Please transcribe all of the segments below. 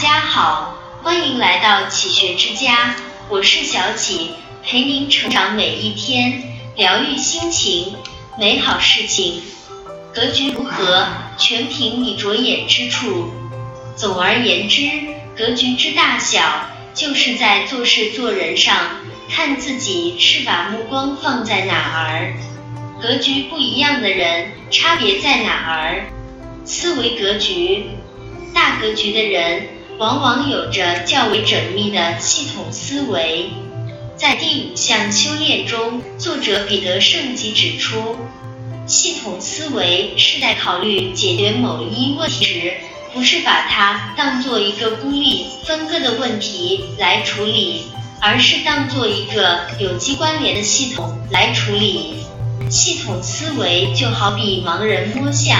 家好，欢迎来到启学之家，我是小启，陪您成长每一天，疗愈心情，美好事情。格局如何，全凭你着眼之处。总而言之，格局之大小，就是在做事做人上，看自己是把目光放在哪儿。格局不一样的人，差别在哪儿？思维格局，大格局的人，往往有着较为缜密的系统思维。在第五项修炼中，作者彼得圣吉指出，系统思维是在考虑解决某一问题时，不是把它当做一个孤立分割的问题来处理，而是当做一个有机关联的系统来处理。系统思维就好比盲人摸象。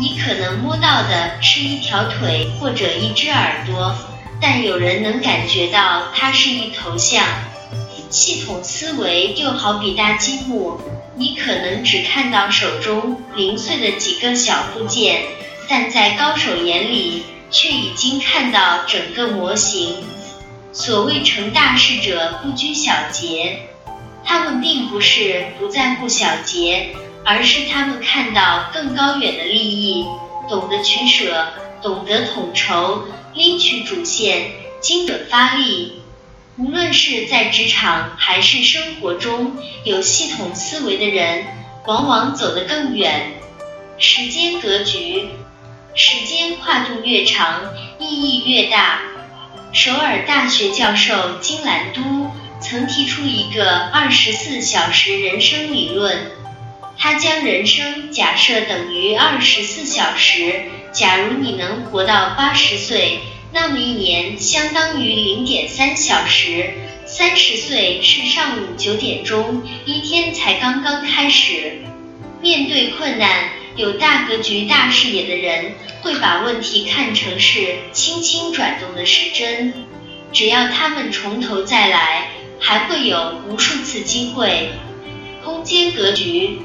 你可能摸到的是一条腿或者一只耳朵，但有人能感觉到它是一头象。系统思维就好比搭积木，你可能只看到手中零碎的几个小部件，但在高手眼里却已经看到整个模型。所谓成大事者不拘小节，他们并不是不在乎小节。而是他们看到更高远的利益，懂得取舍，懂得统筹，拎取主线，精准发力。无论是在职场还是生活中，有系统思维的人，往往走得更远。时间格局，时间跨度越长，意义越大。首尔大学教授金兰都曾提出一个二十四小时人生理论。他将人生假设等于二十四小时。假如你能活到八十岁，那么一年相当于零点三小时。三十岁是上午九点钟，一天才刚刚开始。面对困难，有大格局、大视野的人会把问题看成是轻轻转动的时针。只要他们从头再来，还会有无数次机会。空间格局。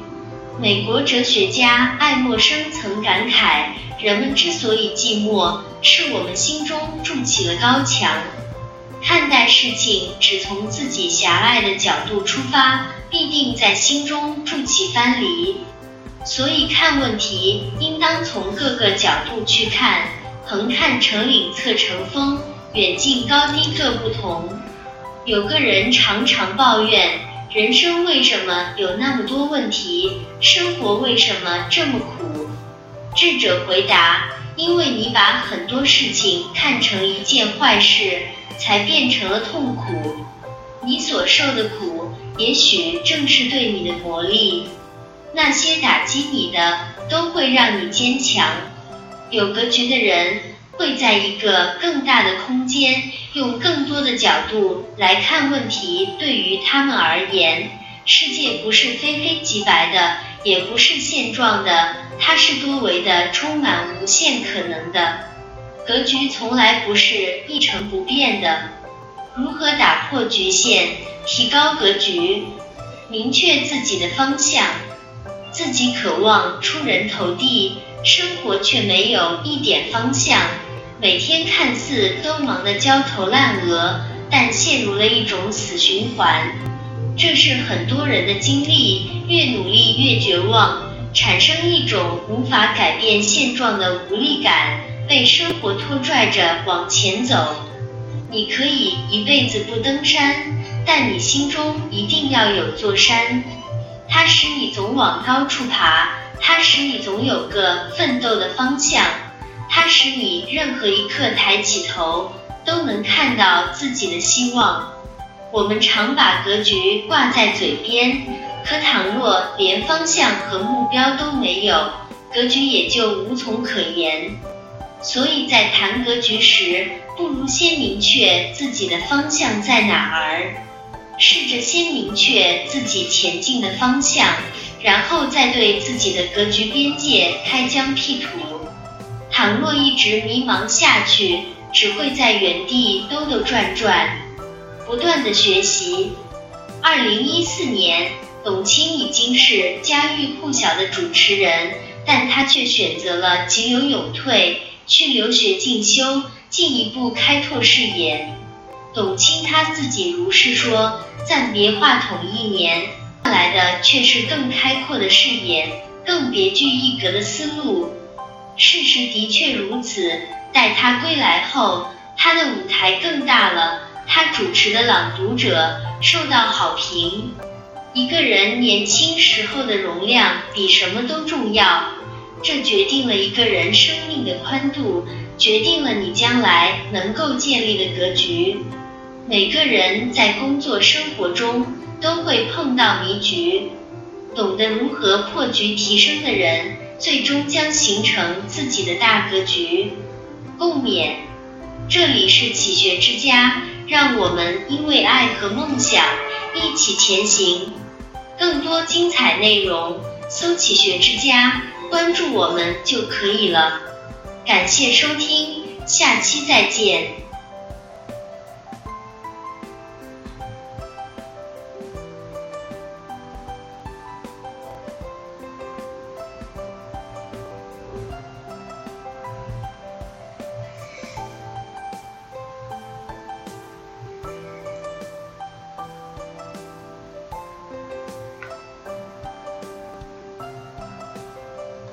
美国哲学家爱默生曾感慨：“人们之所以寂寞，是我们心中筑起了高墙。看待事情只从自己狭隘的角度出发，必定在心中筑起藩篱。所以看问题，应当从各个角度去看，横看成岭侧成峰，远近高低各不同。有个人常常抱怨。”人生为什么有那么多问题？生活为什么这么苦？智者回答：因为你把很多事情看成一件坏事，才变成了痛苦。你所受的苦，也许正是对你的磨砺。那些打击你的，都会让你坚强。有格局的人。会在一个更大的空间，用更多的角度来看问题。对于他们而言，世界不是非黑即白的，也不是现状的，它是多维的，充满无限可能的。格局从来不是一成不变的。如何打破局限，提高格局，明确自己的方向？自己渴望出人头地，生活却没有一点方向。每天看似都忙得焦头烂额，但陷入了一种死循环。这是很多人的经历，越努力越绝望，产生一种无法改变现状的无力感，被生活拖拽着往前走。你可以一辈子不登山，但你心中一定要有座山，它使你总往高处爬，它使你总有个奋斗的方向。它使你任何一刻抬起头，都能看到自己的希望。我们常把格局挂在嘴边，可倘若连方向和目标都没有，格局也就无从可言。所以在谈格局时，不如先明确自己的方向在哪儿，试着先明确自己前进的方向，然后再对自己的格局边界开疆辟土。倘若一直迷茫下去，只会在原地兜兜转转，不断的学习。二零一四年，董卿已经是家喻户晓的主持人，但她却选择了急流勇退，去留学进修，进一步开拓视野。董卿她自己如是说：“暂别话筒一年，换来的却是更开阔的视野，更别具一格的思路。”事实的确如此。待他归来后，他的舞台更大了，他主持的《朗读者》受到好评。一个人年轻时候的容量比什么都重要，这决定了一个人生命的宽度，决定了你将来能够建立的格局。每个人在工作生活中都会碰到迷局，懂得如何破局提升的人，最终将形成自己的大格局。共勉。这里是启学之家，让我们因为爱和梦想一起前行。更多精彩内容，搜“启学之家”，关注我们就可以了。感谢收听，下期再见。